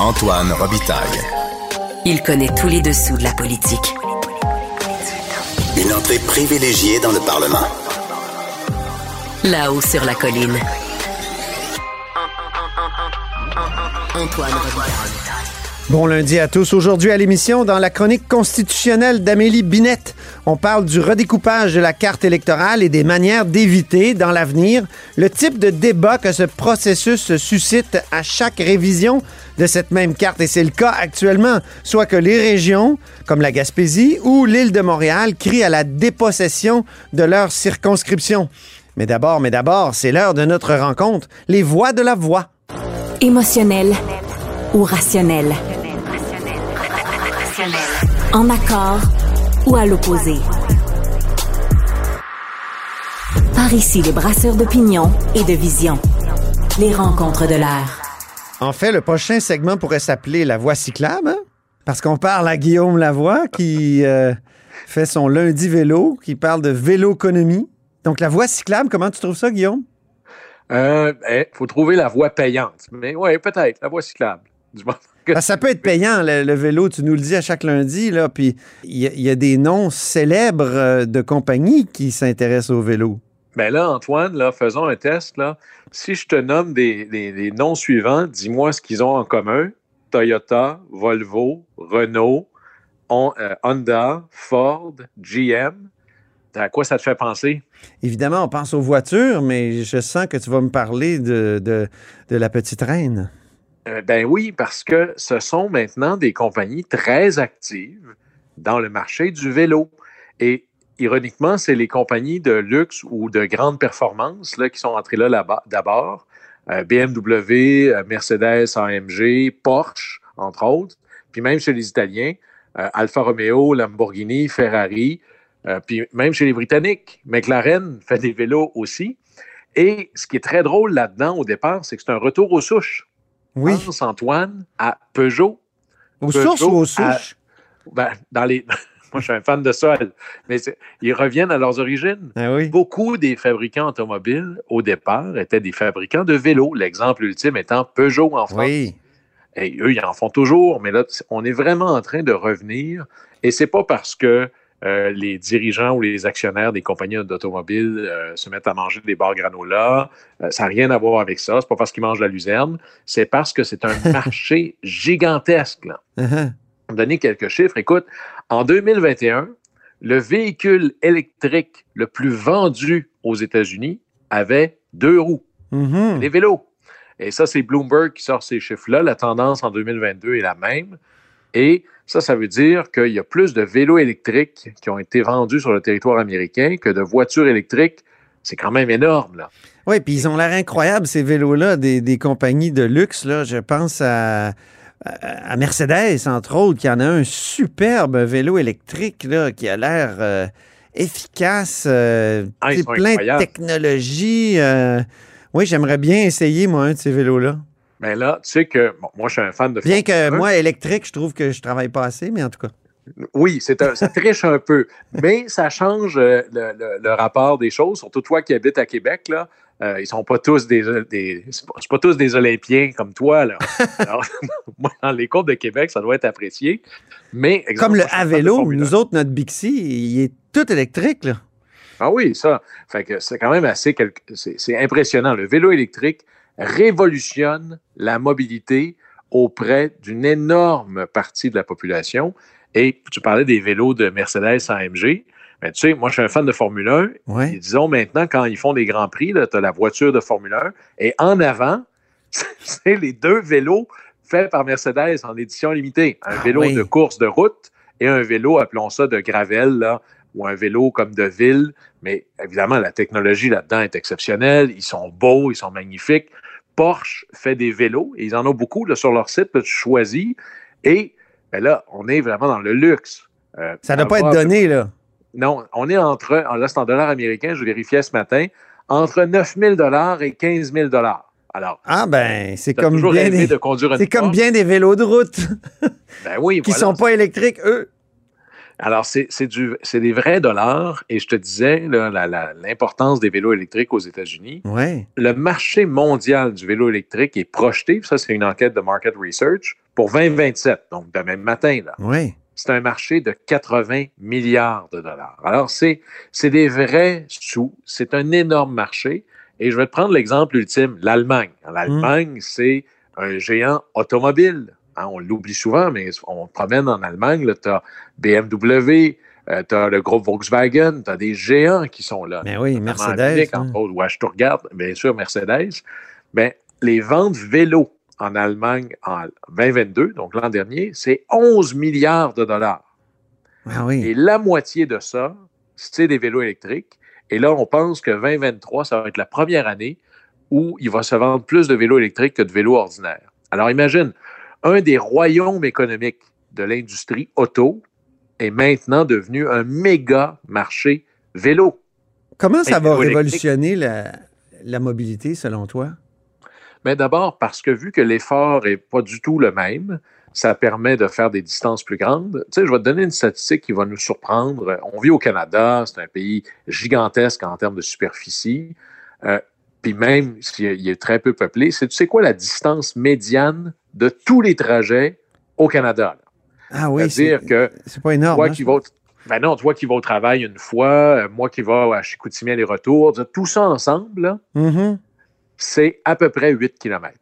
Antoine Robitaille. Il connaît tous les dessous de la politique. Une entrée privilégiée dans le Parlement. Là-haut sur la colline. Antoine Robitaille. Bon lundi à tous. Aujourd'hui à l'émission, dans la chronique constitutionnelle d'Amélie Binette, on parle du redécoupage de la carte électorale et des manières d'éviter, dans l'avenir, le type de débat que ce processus suscite à chaque révision de cette même carte. Et c'est le cas actuellement, soit que les régions, comme la Gaspésie ou l'île de Montréal, crient à la dépossession de leur circonscription. Mais d'abord, mais d'abord, c'est l'heure de notre rencontre, les voix de la voix. Émotionnel ou rationnel? En accord ou à l'opposé. Par ici, les brasseurs d'opinion et de vision. Les rencontres de l'air. En fait, le prochain segment pourrait s'appeler La Voix cyclable, hein? parce qu'on parle à Guillaume Lavoie qui euh, fait son lundi vélo, qui parle de véloconomie. Donc, la voie cyclable, comment tu trouves ça, Guillaume? Il euh, eh, faut trouver la voie payante. Mais oui, peut-être, la voie cyclable. Ben, ça peut être payant, le, vélo, tu nous le dis à chaque lundi, là, puis il y, a des noms célèbres euh, de compagnies qui s'intéressent au vélo. Ben là, Antoine, là, faisons un test. Là. Si je te nomme des, noms suivants, dis-moi ce qu'ils ont en commun. Toyota, Volvo, Renault, euh, Honda, Ford, GM. À quoi ça te fait penser? Évidemment, on pense aux voitures, mais je sens que tu vas me parler de, de, la petite reine. Euh, ben oui, parce que ce sont maintenant des compagnies très actives dans le marché du vélo. Et ironiquement, c'est les compagnies de luxe ou de grande performance là, qui sont entrées là d'abord. Euh, BMW, euh, Mercedes, AMG, Porsche, entre autres. Puis même chez les Italiens, Alfa Romeo, Lamborghini, Ferrari, puis même chez les Britanniques, McLaren fait des vélos aussi. Et ce qui est très drôle là-dedans au départ, c'est que c'est un retour aux souches. Oui. Pense, Antoine, à Peugeot. Aux sources ou aux souches? ben, dans les. Moi, je suis un fan de ça. Mais ils reviennent à leurs origines. Ah oui. Beaucoup des fabricants automobiles, au départ, étaient des fabricants de vélos. L'exemple ultime étant Peugeot en France. Oui. Et eux, ils en font toujours. Mais là, on est vraiment en train de revenir. Et c'est pas parce que euh, les dirigeants ou les actionnaires des compagnies d'automobiles euh, se mettent à manger des bars granola. Euh, ça n'a rien à voir avec ça. C'est pas parce qu'ils mangent la luzerne. C'est parce que c'est un marché gigantesque. Là. Uh-huh. Donner quelques chiffres. Écoute, en 2021, le véhicule électrique le plus vendu aux États-Unis avait deux roues. Mm-hmm. Les vélos. Et ça, c'est Bloomberg qui sort ces chiffres-là. La tendance en 2022 est la même. Et ça, ça veut dire qu'il y a plus de vélos électriques qui ont été vendus sur le territoire américain que de voitures électriques. C'est quand même énorme, là. Oui, puis ils ont l'air incroyables, ces vélos-là, des, compagnies de luxe. Là. Je pense à, à, Mercedes, entre autres, qui en a un superbe vélo électrique là, qui a l'air euh, efficace, euh, ah, plein de technologie. Euh. oui, j'aimerais bien essayer, moi, un de ces vélos-là. Mais là, tu sais que moi, je suis un fan de Bien que moi, électrique, je trouve que je travaille pas assez, mais en tout cas. Oui, c'est ça triche un peu, mais ça change euh, le, rapport des choses. Surtout toi qui habites à Québec, là, euh, ils sont pas tous des, des pas, tous des Olympiens comme toi. Là. moi, dans les côtes de Québec, ça doit être apprécié. Mais comme le à vélo, nous autres, notre Bixi, il est tout électrique là. Ah oui, ça. Fait que c'est quand même assez c'est impressionnant. Le vélo électrique, révolutionne la mobilité auprès d'une énorme partie de la population. Et tu parlais des vélos de Mercedes AMG. Mais tu sais, moi, je suis un fan de Formule 1. Et disons maintenant, quand ils font des grands prix, tu as la voiture de Formule 1. Et en avant, c'est les deux vélos faits par Mercedes en édition limitée. Un ah vélo de course de route et un vélo, appelons ça de gravel, là, ou un vélo comme de ville. Mais évidemment, la technologie là-dedans est exceptionnelle. Ils sont beaux, ils sont magnifiques. Porsche fait des vélos, et ils en ont beaucoup là, sur leur site, tu choisis, et ben là, on est vraiment dans le luxe. Euh, ça ne doit pas être donné, là. Non, on est entre, là, c'est en dollars américains, je vérifiais ce matin, entre 9 000 et 15 000 alors, ah ben, c'est comme, bien des, c'est comme bien des vélos de route. ben oui, Qui ne sont pas électriques, eux. Alors, c'est des vrais dollars. Et je te disais l'importance des vélos électriques aux États-Unis. Ouais. Le marché mondial du vélo électrique est projeté, ça c'est une enquête de Market Research, pour 2027, donc demain matin. Là. Oui. C'est un marché de 80 milliards de dollars. Alors, c'est des vrais sous. C'est un énorme marché. Et je vais te prendre l'exemple ultime, l'Allemagne. L'Allemagne, c'est un géant automobile. Hein, on l'oublie souvent, mais on promène en Allemagne, tu as BMW, tu as le groupe Volkswagen, tu as des géants qui sont là. Mais oui, Mercedes. Hein. Entre autres, je te regarde, bien sûr, Mercedes. Mais les ventes vélos en Allemagne en 2022, donc l'an dernier, c'est 11 milliards de dollars. Ah oui. Et la moitié de ça, c'est des vélos électriques. Et là, on pense que 2023, ça va être la première année où il va se vendre plus de vélos électriques que de vélos ordinaires. Alors imagine, un des royaumes économiques de l'industrie auto est maintenant devenu un méga marché vélo. Comment ça va révolutionner la, mobilité selon toi? Mais d'abord parce que vu que l'effort n'est pas du tout le même, ça permet de faire des distances plus grandes. Tu sais, je vais te donner une statistique qui va nous surprendre. On vit au Canada, c'est un pays gigantesque en termes de superficie. Euh, puis même s'il est très peu peuplé, c'est tu sais quoi la distance médiane de tous les trajets au Canada? Ah oui, que c'est pas énorme. Toi hein, qui ben non, toi qui vas au travail une fois, euh, moi qui vais à Chicoutimi aller-retour, tout ça ensemble, mm-hmm. c'est à peu près 8 km.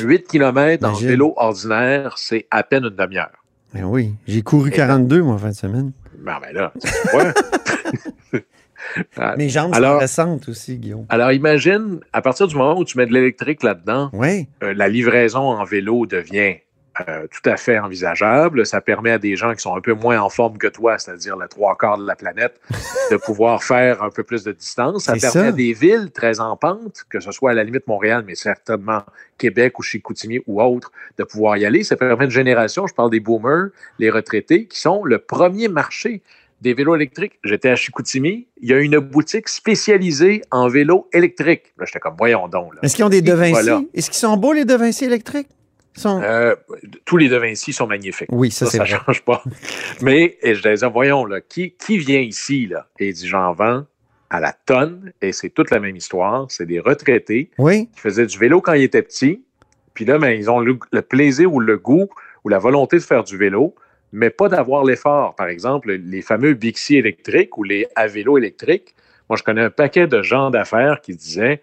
8 km en vélo ordinaire, c'est à peine une demi-heure. Ben oui, j'ai couru 42 moi en fin de semaine. Ben, ben là, ouais. Mes jambes sont récentes aussi, Guillaume. Alors imagine, à partir du moment où tu mets de l'électrique là-dedans, oui. Euh, la livraison en vélo devient euh, tout à fait envisageable. Ça permet à des gens qui sont un peu moins en forme que toi, c'est-à-dire le trois quarts de la planète, de pouvoir faire un peu plus de distance. Ça permet à des villes très en pente, que ce soit à la limite Montréal, mais certainement Québec ou Chicoutimi ou autres, de pouvoir y aller. Ça permet une génération, je parle des boomers, les retraités, qui sont le premier marché des vélos électriques. J'étais à Chicoutimi, il y a une boutique spécialisée en vélos électriques. Là, j'étais comme, voyons donc. Est-ce qu'ils ont des De Est-ce qu'ils sont beaux, les De électriques? Euh, tous les De Vinci sont magnifiques. Oui, ça, ça, ça change pas. Mais et je disais, voyons, là, qui, qui vient ici? Là? Et il dit, j'en vends à la tonne, et c'est toute la même histoire. C'est des retraités oui. qui faisaient du vélo quand ils étaient petits. Puis là, ben, ils ont le, plaisir ou le goût ou la volonté de faire du vélo, mais pas d'avoir l'effort. Par exemple, les fameux Bixi électriques ou les à vélo électriques. Moi, je connais un paquet de gens d'affaires qui disaient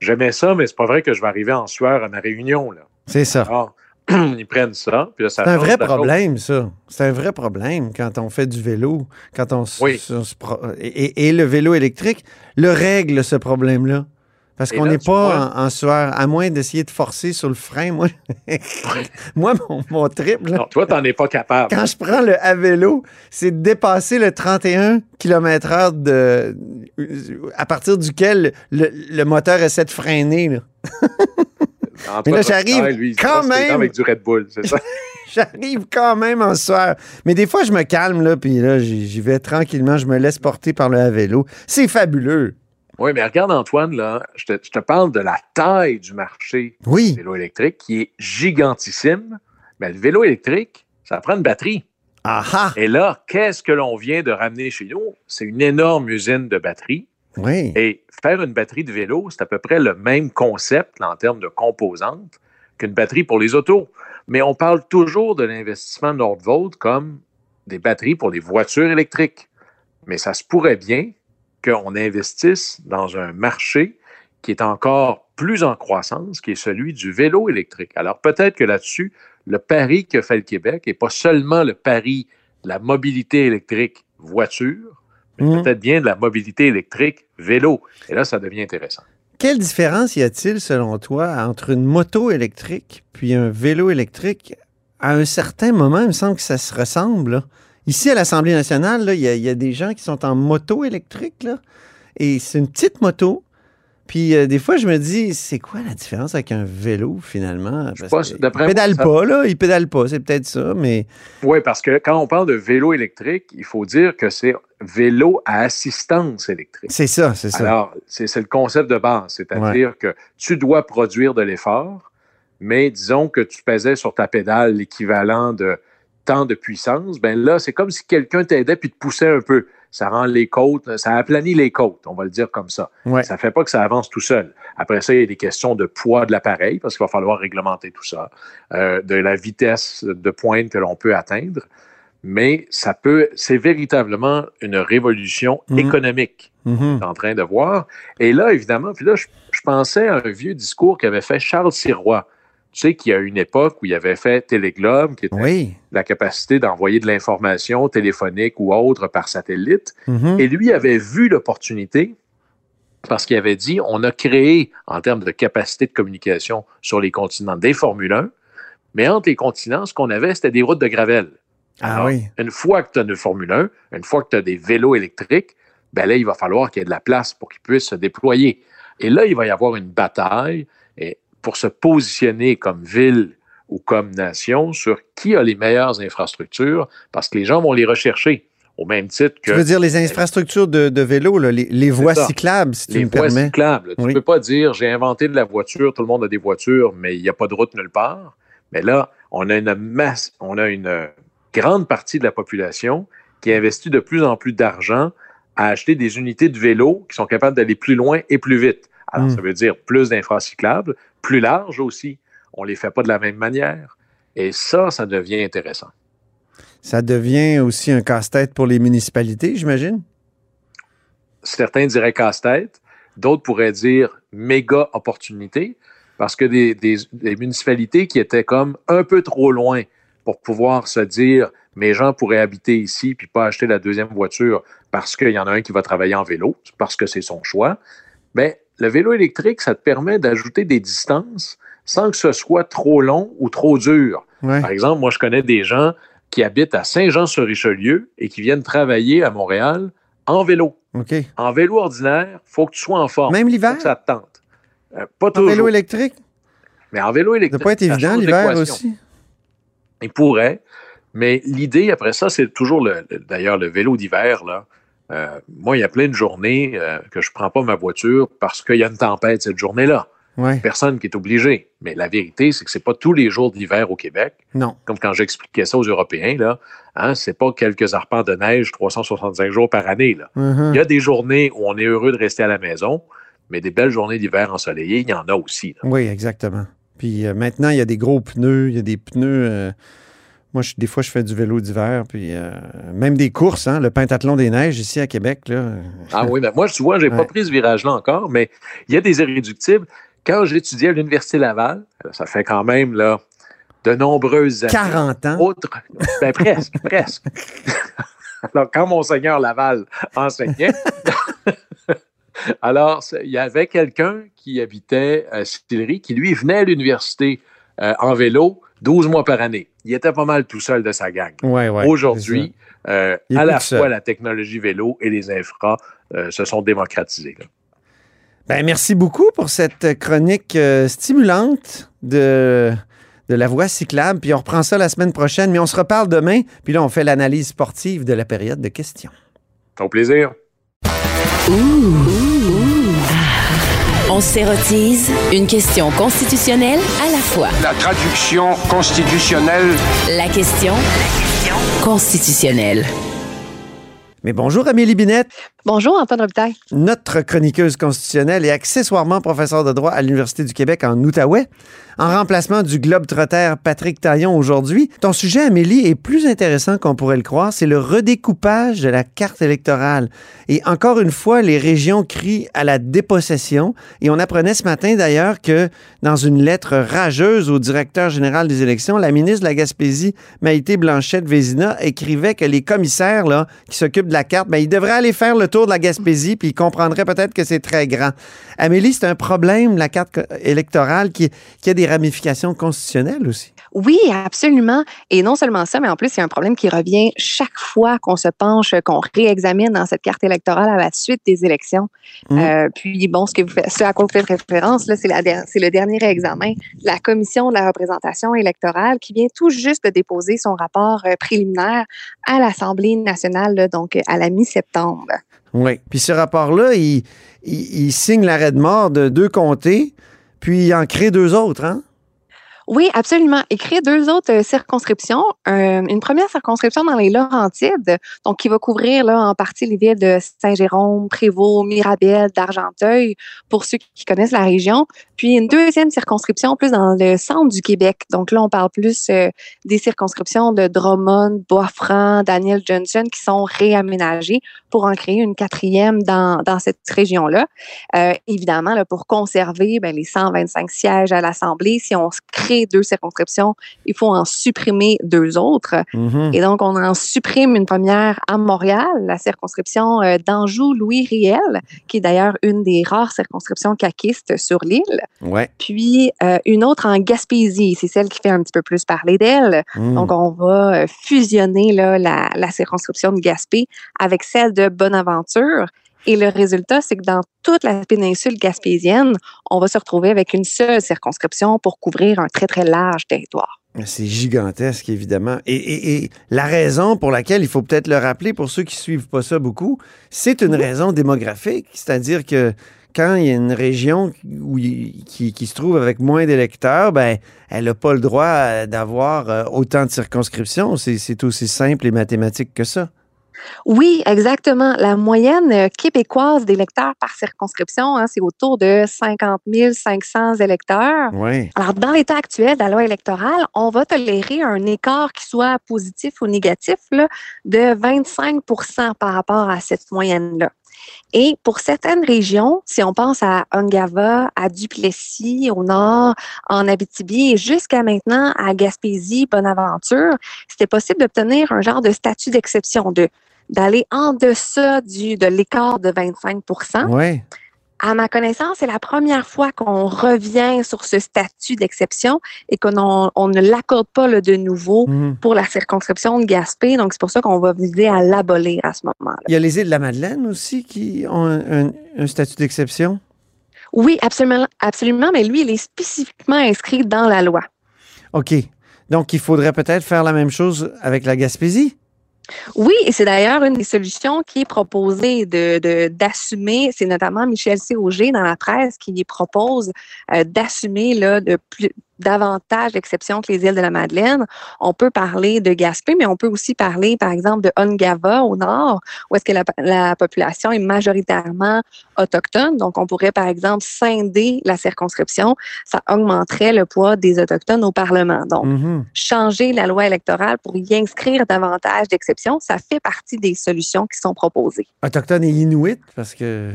J'aimais ça, mais c'est pas vrai que je vais arriver en sueur à ma réunion. Là. C'est ça. Alors, ils prennent ça. c'est un vrai problème, ça. C'est un vrai problème quand on fait du vélo, quand on, oui. et, le vélo électrique le règle ce problème-là. Parce qu'on n'est pas en, sueur, à moins d'essayer de forcer sur le frein. Moi, moi mon, mon trip. non, toi, tu n'en es pas capable. Quand je prends le à vélo, c'est de dépasser le 31 km/h de, à partir duquel le, moteur essaie de freiner. Là. Mais là, j'arrive quand même. Avec du Red Bull, c'est ça? j'arrive quand même en soir. Mais des fois, je me calme, là, puis là, j'y vais tranquillement, je me laisse porter par le à vélo. C'est fabuleux. Oui, mais regarde, Antoine, là, je te, parle de la taille du marché du vélo électrique qui est gigantissime. Mais le vélo électrique, ça prend une batterie. Aha. Et là, qu'est-ce que l'on vient de ramener chez nous? C'est une énorme usine de batteries. Oui. Et faire une batterie de vélo, c'est à peu près le même concept en termes de composantes qu'une batterie pour les autos. Mais on parle toujours de l'investissement Nordvolt comme des batteries pour des voitures électriques. Mais ça se pourrait bien qu'on investisse dans un marché qui est encore plus en croissance, qui est celui du vélo électrique. Alors peut-être que là-dessus, le pari que fait le Québec n'est pas seulement le pari de la mobilité électrique voiture, Mhm. peut-être bien de la mobilité électrique vélo. Et là, ça devient intéressant. Quelle différence y a-t-il, selon toi, entre une moto électrique puis un vélo électrique? À un certain moment, il me semble que ça se ressemble. Ici, à l'Assemblée nationale, il y, a des gens qui sont en moto électrique. Là, et c'est une petite moto puis euh, des fois, je me dis, c'est quoi la différence avec un vélo finalement? Parce il pédale pas, là. Il pédale pas, c'est peut-être ça, mais. Oui, parce que quand on parle de vélo électrique, il faut dire que c'est vélo à assistance électrique. C'est ça, c'est ça. Alors, c'est le concept de base, c'est-à-dire que tu dois produire de l'effort, mais disons que tu pesais sur ta pédale l'équivalent de tant de puissance, ben là, c'est comme si quelqu'un t'aidait puis te poussait un peu. Ça rend les côtes, ça aplanit les côtes, on va le dire comme ça. Ouais. Ça ne fait pas que ça avance tout seul. Après ça, il y a des questions de poids de l'appareil, parce qu'il va falloir réglementer tout ça, euh, de la vitesse de pointe que l'on peut atteindre. Mais ça peut, c'est véritablement une révolution Mhm. économique Mhm. est en train de voir. Et là, évidemment, puis là, je, je pensais à un vieux discours qu'avait fait Charles Sirois. Tu sais qu'il y a une époque où il avait fait Téléglobe, qui était Oui. la capacité d'envoyer de l'information téléphonique ou autre par satellite. Mhm. Et lui avait vu l'opportunité parce qu'il avait dit on a créé, en termes de capacité de communication sur les continents, des Formule 1, mais entre les continents, ce qu'on avait, c'était des routes de gravel. Ah Alors, oui. Une fois que tu as une Formule 1, une fois que tu as des vélos électriques, ben là, il va falloir qu'il y ait de la place pour qu'ils puissent se déployer. Et là, il va y avoir une bataille et pour se positionner comme ville ou comme nation sur qui a les meilleures infrastructures, parce que les gens vont les rechercher au même titre que Tu veux dire les infrastructures de, de vélo, là, les, les voies ça. cyclables, si tu les me voies permets. cyclables. Tu ne Oui. peux pas dire j'ai inventé de la voiture, tout le monde a des voitures, mais il n'y a pas de route nulle part. Mais là, on a une masse, on a une grande partie de la population qui investit de plus en plus d'argent à acheter des unités de vélo qui sont capables d'aller plus loin et plus vite. Alors, Mm. ça veut dire plus d'infracyclables, plus larges aussi. On ne les fait pas de la même manière. Et ça, ça devient intéressant. Ça devient aussi un casse-tête pour les municipalités, j'imagine? certains diraient casse-tête, d'autres pourraient dire méga opportunité, parce que des, des- des municipalités qui étaient comme un peu trop loin pour pouvoir se dire mes gens pourraient habiter ici puis pas acheter la deuxième voiture parce qu'il y en a un qui va travailler en vélo, parce que c'est son choix. Mais le vélo électrique, ça te permet d'ajouter des distances sans que ce soit trop long ou trop dur. Ouais. Par exemple, moi, je connais des gens qui habitent à Saint-Jean-sur-Richelieu et qui viennent travailler à Montréal en vélo. En vélo ordinaire, il faut que tu sois en forme. Même l'hiver? ça te tente. Euh, pas En toujours. vélo électrique? mais en vélo Ça électrique. doit pas être ça évident l'hiver aussi. Il pourrait. Mais l'idée, après ça, c'est toujours, le, le- d'ailleurs, le vélo d'hiver. Là. Euh, moi, il y a plein de journées euh, que je ne prends pas ma voiture parce qu'il y a une tempête cette journée-là. Ouais. Personne qui est obligé. Mais la vérité, c'est que ce n'est pas tous les jours d'hiver au Québec. Non. Comme quand j'expliquais ça aux Européens, là, hein, ce n'est pas quelques arpents de neige 365 jours par année. Là. Mhm. Il y a des journées où on est heureux de rester à la maison, mais des belles journées d'hiver ensoleillées, il y en a aussi. là. Oui, exactement. Puis euh, maintenant, il y a des gros pneus, il y a des pneus. Moi, je- des fois, je fais du vélo d'hiver, puis euh, même des courses, hein, le pentathlon des neiges ici à Québec. Là. Ah oui, mais moi, tu vois, j'ai Ouais. pas pris ce virage-là encore, mais il y a des irréductibles. Quand j'étudiais à l'Université Laval, ça fait quand même là, de nombreuses années. 40 ans. Autre, ben presque, presque. Alors, quand Monseigneur Laval enseignait, alors, il y avait quelqu'un qui habitait à Sillery qui, lui, venait à l'université euh, en vélo 12 mois par année. Il était pas mal tout seul de sa gang. Ouais, ouais, Aujourd'hui, euh, à la seul. fois la technologie vélo et les infras euh, se sont démocratisés. là. Ben, merci beaucoup pour cette chronique euh, stimulante de, de la voie cyclable. Puis on reprend ça la semaine prochaine, mais on se reparle demain. Puis là, on fait l'analyse sportive de la période de questions. Au plaisir. On s'érotise une question constitutionnelle à la fois. La traduction constitutionnelle La question constitutionnelle. Mais bonjour Amélie Binette, Bonjour, Antoine Robitaille. notre chroniqueuse constitutionnelle et accessoirement professeure de droit à l'Université du Québec en Outaouais, en remplacement du globe-trotter Patrick Taillon aujourd'hui. Ton sujet, Amélie, est plus intéressant qu'on pourrait le croire. C'est le redécoupage de la carte électorale. Et encore une fois, les régions crient à la dépossession. Et on apprenait ce matin d'ailleurs que dans une lettre rageuse au directeur général des élections, la ministre de la Gaspésie, Maïté Blanchette-Vézina, écrivait que les commissaires là, qui s'occupent de la carte, ben, ils devraient aller faire le tour de la Gaspésie, puis ils comprendraient peut-être que c'est très grand. Amélie, c'est un problème, la carte électorale, qui, qui a des ramifications constitutionnelles aussi. Oui, absolument. Et non seulement ça, mais en plus, c'est un problème qui revient chaque fois qu'on se penche, qu'on réexamine dans cette carte électorale à la suite des élections. Mhm. Euh, puis, bon, ce, que vous faites, ce à quoi vous faites référence, là, c'est, le dernier examen de la Commission de la représentation électorale qui vient tout juste de déposer son rapport euh, préliminaire à l'Assemblée nationale, là, donc à la mi-septembre. Oui. Puis ce rapport-là, il, signe l'arrêt de mort de deux comtés, puis il en crée deux autres, hein? Oui, absolument. Et créer deux autres euh, circonscriptions. Euh, une première circonscription dans les Laurentides, donc qui va couvrir là, en partie les villes de Saint-Jérôme, Prévost, Mirabel, d'Argenteuil, pour ceux qui connaissent la région. Puis une deuxième circonscription plus dans le centre du Québec. Donc là, on parle plus euh, des circonscriptions de Drummond, Boisfranc, Daniel Johnson qui sont réaménagées pour en créer une quatrième dans, cette région-là. évidemment, là, pour conserver ben, les 125 sièges à l'Assemblée, si on crée deux circonscriptions, il faut en supprimer deux autres. Mhm. Et donc, on en supprime une première à Montréal, la circonscription euh, d'Anjou-Louis-Riel, qui est d'ailleurs une des rares circonscriptions caquistes sur l'île. Ouais. Puis, euh, une autre en Gaspésie, c'est celle qui fait un petit peu plus parler d'elle. Mhm. Donc, on va euh, fusionner là, la, la circonscription de Gaspé avec celle de Bonaventure. Et le résultat, c'est que dans toute la péninsule gaspésienne, on va se retrouver avec une seule circonscription pour couvrir un très, très large territoire. C'est gigantesque, évidemment. Et, la raison pour laquelle, il faut peut-être le rappeler pour ceux qui ne suivent pas ça beaucoup, c'est une raison démographique, c'est-à-dire que quand il y a une région qui, qui, se trouve avec moins d'électeurs, ben, elle n'a pas le droit d'avoir euh, autant de circonscriptions. C'est aussi simple et mathématique que ça. Oui, exactement. La moyenne euh, québécoise d'électeurs par circonscription, hein, c'est autour de 50 500 électeurs. Oui. Alors, dans l'état actuel de la loi électorale, on va tolérer un écart qui soit positif ou négatif là, de 25% par rapport à cette moyenne-là. Et pour certaines régions, si on pense à Ungava, à Duplessis, au nord, en Abitibi et jusqu'à maintenant à Gaspésie, Bonaventure, c'était possible d'obtenir un genre de statut d'exception, de d'aller en deçà du, de l'écart de 25 Oui. À ma connaissance, c'est la première fois qu'on revient sur ce statut d'exception et qu'on on ne l'accorde pas le de nouveau mhm. pour la circonscription de Gaspé. Donc, c'est pour ça qu'on va viser à l'abolir à ce moment-là. Il y a les îles de la Madeleine aussi qui ont un, statut d'exception? Oui, absolument, absolument, mais lui, il est spécifiquement inscrit dans la loi. OK. Donc, il faudrait peut-être faire la même chose avec la Gaspésie? Oui, et c'est d'ailleurs une des solutions qui est proposée d'assumer, c'est notamment Michel C. Auger dans la presse qui propose euh, d'assumer là, de plus, davantage d'exceptions que les îles de la Madeleine. On peut parler de Gaspé, mais on peut aussi parler, par exemple, de Ungava au nord, où est-ce que la, population est majoritairement autochtone. Donc, on pourrait, par exemple, scinder la circonscription. Ça augmenterait le poids des Autochtones au Parlement. Donc, mm-hmm. changer la loi électorale pour y inscrire davantage d'exceptions, ça fait partie des solutions qui sont proposées. Autochtones et Inuits, parce que...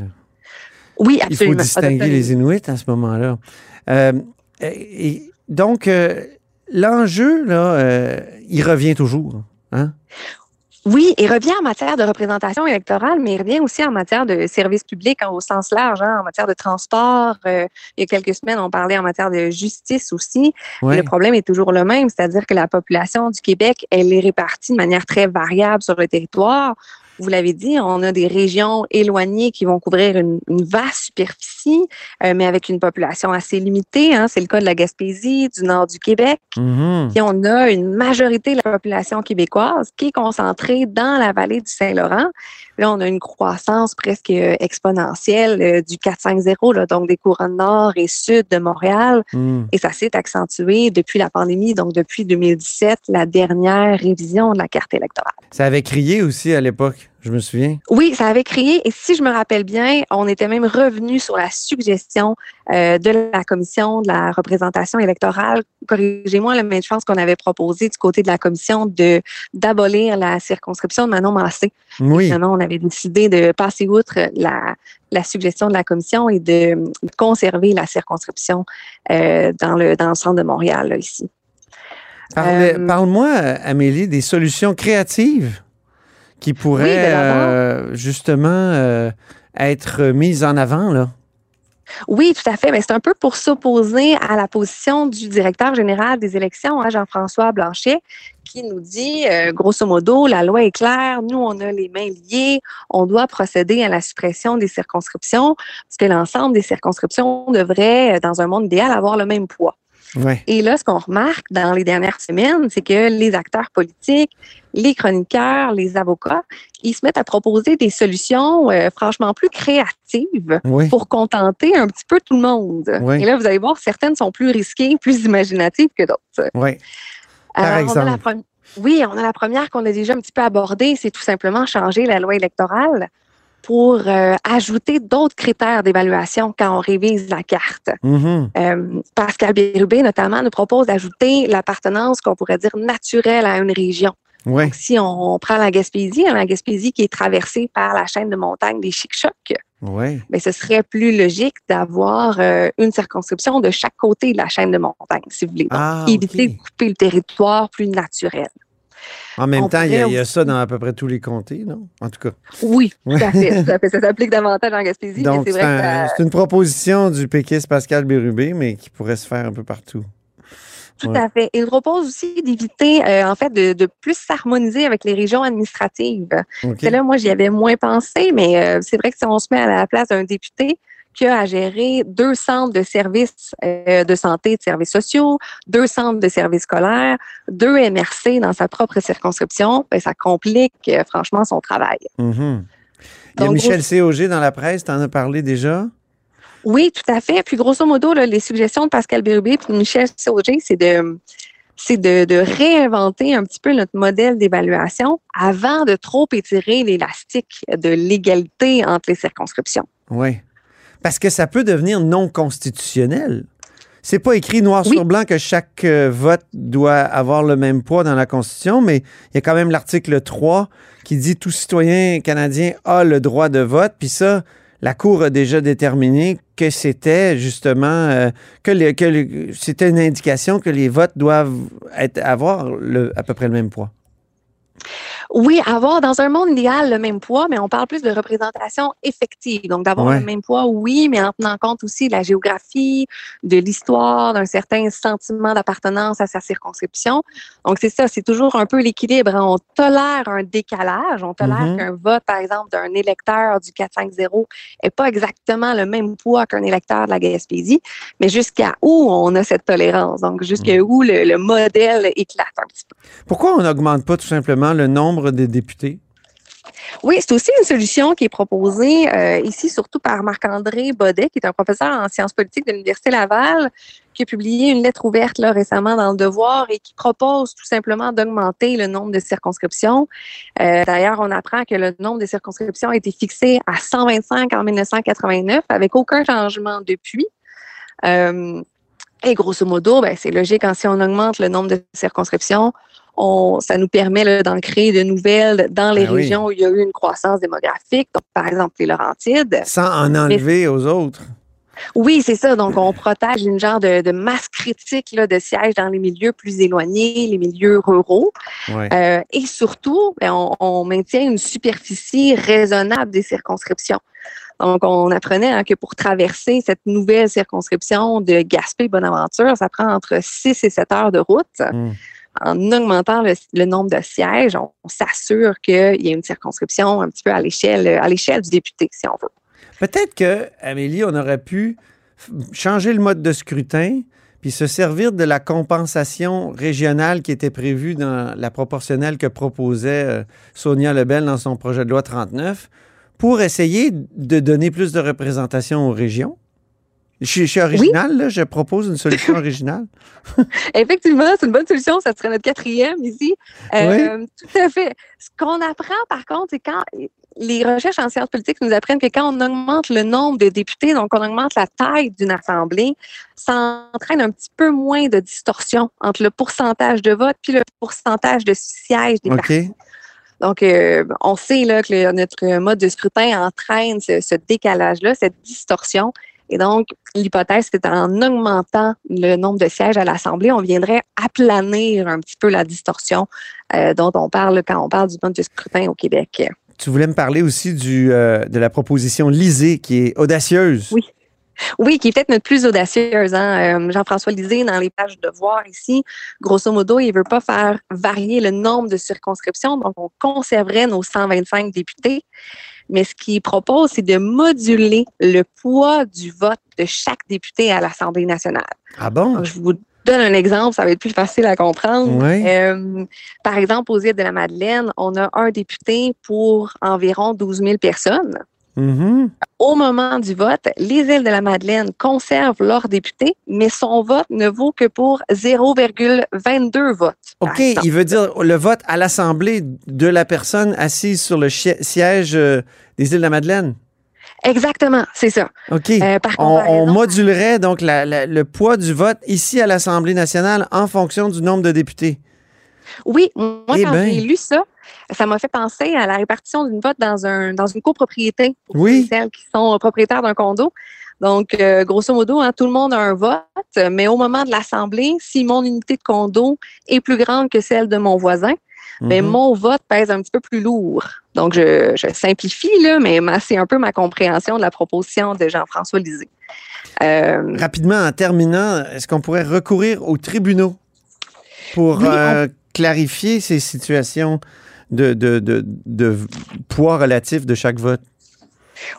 Oui, absolument. Il faut distinguer les Inuits à ce moment-là. Euh, et, donc, euh, l'enjeu, là, euh, il revient toujours. Hein? Oui, il revient en matière de représentation électorale, mais il revient aussi en matière de services publics au sens large, hein, en matière de transport. Euh, il y a quelques semaines, on parlait en matière de justice aussi. Le problème est toujours le même, c'est-à-dire que la population du Québec, elle est répartie de manière très variable sur le territoire vous l'avez dit, on a des régions éloignées qui vont couvrir une, vaste superficie, euh, mais avec une population assez limitée. Hein. C'est le cas de la Gaspésie, du nord du Québec. Mm-hmm. Et on a une majorité de la population québécoise qui est concentrée dans la vallée du Saint-Laurent. Là, on a une croissance presque exponentielle euh, du 4-5-0, donc des couronnes nord et sud de Montréal. Mm. Et ça s'est accentué depuis la pandémie, donc depuis 2017, la dernière révision de la carte électorale. Ça avait crié aussi à l'époque je me souviens. Oui, ça avait crié. Et si je me rappelle bien, on était même revenu sur la suggestion euh, de la commission de la représentation électorale. Corrigez-moi, mais je pense qu'on avait proposé du côté de la commission de d'abolir la circonscription de Manon Massé. Oui. Finalement, on avait décidé de passer outre la, la suggestion de la commission et de, conserver la circonscription euh, dans, le, dans le centre de Montréal, ici. Euh, parle-moi, Amélie, des solutions créatives qui pourrait euh, justement euh, être mise en avant, là. Oui, tout à fait. Mais c'est un peu pour s'opposer à la position du directeur général des élections, hein, Jean-François Blanchet, qui nous dit, euh, grosso modo, la loi est claire, nous, on a les mains liées, on doit procéder à la suppression des circonscriptions, parce que l'ensemble des circonscriptions devrait, dans un monde idéal, avoir le même poids. Ouais. Et là, ce qu'on remarque dans les dernières semaines, c'est que les acteurs politiques, les chroniqueurs, les avocats, ils se mettent à proposer des solutions euh, franchement plus créatives pour contenter un petit peu tout le monde. Et là, vous allez voir, certaines sont plus risquées, plus imaginatives que d'autres. Oui. Par exemple. oui, on a la première qu'on a déjà un petit peu abordée, c'est tout simplement changer la loi électorale pour euh, ajouter d'autres critères d'évaluation quand on révise la carte. Mm-hmm. Euh, Pascal Bérubé, notamment, nous propose d'ajouter l'appartenance qu'on pourrait dire naturelle à une région. Donc, si on prend la Gaspésie, hein, la Gaspésie qui est traversée par la chaîne de montagne des Chic-Chocs, ben, ce serait plus logique d'avoir euh, une circonscription de chaque côté de la chaîne de montagne, si vous voulez. Ah, éviter de couper le territoire plus naturel. En même temps, il y, a, ça dans à peu près tous les comtés, non? En tout cas. Oui, tout à fait. Ça s'applique davantage en Gaspésie. Donc, c'est une proposition du péquiste Pascal Bérubé, mais qui pourrait se faire un peu partout. Tout à fait. Il propose aussi d'éviter, euh, en fait, de, plus s'harmoniser avec les régions administratives. Là, moi, j'y avais moins pensé, mais euh, c'est vrai que si on se met à la place d'un député, qui a à gérer deux centres de services euh, de santé et de services sociaux, deux centres de services scolaires, deux MRC dans sa propre circonscription, ben, ça complique euh, franchement son travail. Mm-hmm. Il y a Michel Cog dans la presse, tu en as parlé déjà? Oui, tout à fait. Puis grosso modo, les suggestions de Pascal Bérubé et de Michel Cog, c'est de c'est de, de, réinventer un petit peu notre modèle d'évaluation avant de trop étirer l'élastique de l'égalité entre les circonscriptions. Oui. Parce que ça peut devenir non constitutionnel. C'est pas écrit noir sur blanc que chaque euh, vote doit avoir le même poids dans la Constitution, mais il y a quand même l'article 3 qui dit tout citoyen canadien a le droit de vote. Puis ça, la Cour a déjà déterminé que c'était justement euh, que, que c'était une indication que les votes doivent être, avoir à peu près le même poids. Oui, avoir dans un monde idéal le même poids, mais on parle plus de représentation effective. Donc, d'avoir le même poids, oui, mais en tenant compte aussi de la géographie, de l'histoire, d'un certain sentiment d'appartenance à sa circonscription. Donc, c'est ça, c'est toujours un peu l'équilibre. On tolère un décalage. On tolère mm-hmm. qu'un vote, par exemple, d'un électeur du 4-5-0 n'est pas exactement le même poids qu'un électeur de la Gaspésie, mais jusqu'à où on a cette tolérance? Donc, jusqu'à mm. où le, le modèle éclate un petit peu. Pourquoi on n'augmente pas tout simplement le nombre des députés? Oui, c'est aussi une solution qui est proposée euh, ici, surtout par Marc-André Baudet, qui est un professeur en sciences politiques de l'Université Laval, qui a publié une lettre ouverte récemment dans le Devoir et qui propose tout simplement d'augmenter le nombre de circonscriptions. Euh, d'ailleurs, on apprend que le nombre de circonscriptions a été fixé à 125 en 1989, avec aucun changement depuis. Euh, et grosso modo, ben, c'est logique, hein, si on augmente le nombre de circonscriptions, ça nous permet d'en créer de nouvelles dans les ben régions où il y a eu une croissance démographique, donc par exemple les Laurentides. Sans en enlever aux autres. Oui, c'est ça. Donc, on protège une genre de, masse critique là, de sièges dans les milieux plus éloignés, les milieux ruraux. Euh, et surtout, ben, on, maintient une superficie raisonnable des circonscriptions. Donc, on apprenait hein, que pour traverser cette nouvelle circonscription de Gaspé-Bonaventure, ça prend entre 6 et 7 heures de route. Hmm en augmentant le, nombre de sièges, on, s'assure qu'il y a une circonscription un petit peu à l'échelle, à l'échelle du député, si on veut. Peut-être que, Amélie, on aurait pu changer le mode de scrutin puis se servir de la compensation régionale qui était prévue dans la proportionnelle que proposait euh, Sonia Lebel dans son projet de loi 39 pour essayer de donner plus de représentation aux régions. Je, suis original, là, je propose une solution originale. Effectivement, c'est une bonne solution. Ça serait notre quatrième ici. Euh, tout à fait. Ce qu'on apprend, par contre, c'est quand les recherches en sciences politiques nous apprennent que quand on augmente le nombre de députés, donc on augmente la taille d'une assemblée, ça entraîne un petit peu moins de distorsion entre le pourcentage de vote puis le pourcentage de sièges des partis. Donc, euh, on sait là, que notre mode de scrutin entraîne ce décalage-là, cette distorsion. Et donc, l'hypothèse, c'est en augmentant le nombre de sièges à l'Assemblée, on viendrait aplanir un petit peu la distorsion euh, dont on parle quand on parle du mode de scrutin au Québec. Tu voulais me parler aussi du, euh, de la proposition Lisée, qui est audacieuse. Oui. Oui, qui est peut-être notre plus audacieuse. Hein? Euh, Jean-François Lisée, dans les pages de voir ici, grosso modo, il ne veut pas faire varier le nombre de circonscriptions, donc on conserverait nos 125 députés. Mais ce qu'il propose, c'est de moduler le poids du vote de chaque député à l'Assemblée nationale. Ah bon? je vous donne un exemple, ça va être plus facile à comprendre. Oui. Euh, par exemple, aux îles de la Madeleine, on a un député pour environ 12 000 personnes. Mhm. Au moment du vote, les îles de la Madeleine conservent leur député, mais son vote ne vaut que pour 0,22 votes. OK, il veut dire le vote à l'Assemblée de la personne assise sur le siège euh, des îles de la Madeleine. Exactement, c'est ça. OK. Euh, par on, on modulerait donc la- la- le poids du vote ici à l'Assemblée nationale en fonction du nombre de députés. Oui, moi, Eh quand ben. j'ai lu ça, ça m'a fait penser à la répartition d'une vote dans, un, dans une copropriété pour Oui. celles qui sont propriétaires d'un condo. Donc, euh, grosso modo, hein, tout le monde a un vote, mais au moment de l'Assemblée, si mon unité de condo est plus grande que celle de mon voisin, ben, Mhm. mon vote pèse un petit peu plus lourd. Donc, je, je simplifie, là, mais ma- c'est un peu ma compréhension de la proposition de Jean-François Lisée. Euh, Rapidement, en terminant, est-ce qu'on pourrait recourir aux tribunaux pour Oui, on- euh, clarifier ces situations de, de, de, de poids relatif de chaque vote?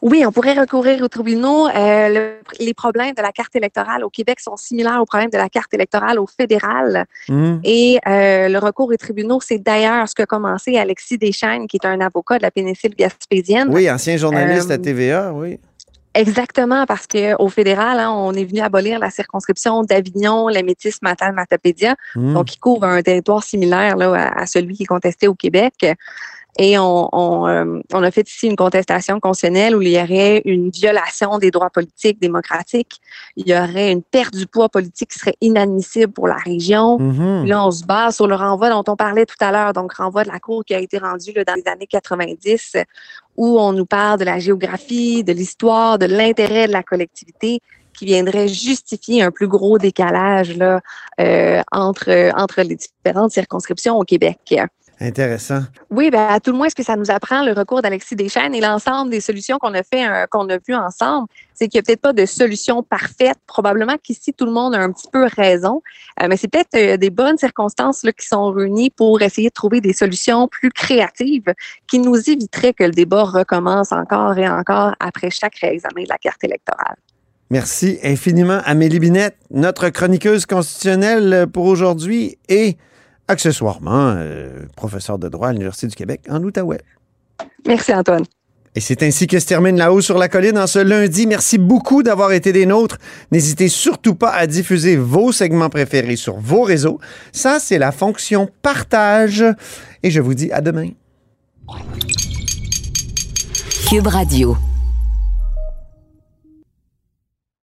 Oui, on pourrait recourir aux tribunaux. Euh, le- les problèmes de la carte électorale au Québec sont similaires aux problèmes de la carte électorale au fédéral. Mhm. Et euh, le recours aux tribunaux, c'est d'ailleurs ce qu'a commencé Alexis Deschaines, qui est un avocat de la péninsule gaspésienne. Oui, ancien journaliste Euh, à TVA, oui. Exactement, parce qu'au fédéral, hein, on est venu abolir la circonscription d'Avignon, la métis matal matapédia Mhm. donc qui couvre un territoire similaire là, à, à celui qui est contesté au Québec. Et on, on, euh, on a fait ici une contestation constitutionnelle où il y aurait une violation des droits politiques démocratiques. Il y aurait une perte du poids politique qui serait inadmissible pour la région. Mhm. Là, on se base sur le renvoi dont on parlait tout à l'heure, donc renvoi de la Cour qui a été rendu là, dans les années 90, où on nous parle de la géographie, de l'histoire, de l'intérêt de la collectivité qui viendrait justifier un plus gros décalage là, euh, entre, entre les différentes circonscriptions au Québec. Intéressant. Oui, ben, à tout le moins, ce que ça nous apprend, le recours d'Alexis Deschaines et l'ensemble des solutions qu'on a fait, euh, qu'on a vues ensemble, c'est qu'il n'y a peut-être pas de solution parfaite. Probablement qu'ici, tout le monde a un petit peu raison, Euh, mais c'est peut-être euh, des bonnes circonstances là, qui sont réunies pour essayer de trouver des solutions plus créatives qui nous éviteraient que le débat recommence encore et encore après chaque réexamen de la carte électorale. Merci infiniment, Amélie Binette, notre chroniqueuse constitutionnelle pour aujourd'hui et accessoirement euh, professeure de droit à l'Université du Québec en Outaouais. Merci, Antoine. Et c'est ainsi que se termine La Haut sur la colline en ce lundi. Merci beaucoup d'avoir été des nôtres. N'hésitez surtout pas à diffuser vos segments préférés sur vos réseaux. Ça, c'est la fonction partage. Et je vous dis à demain. Cube Radio.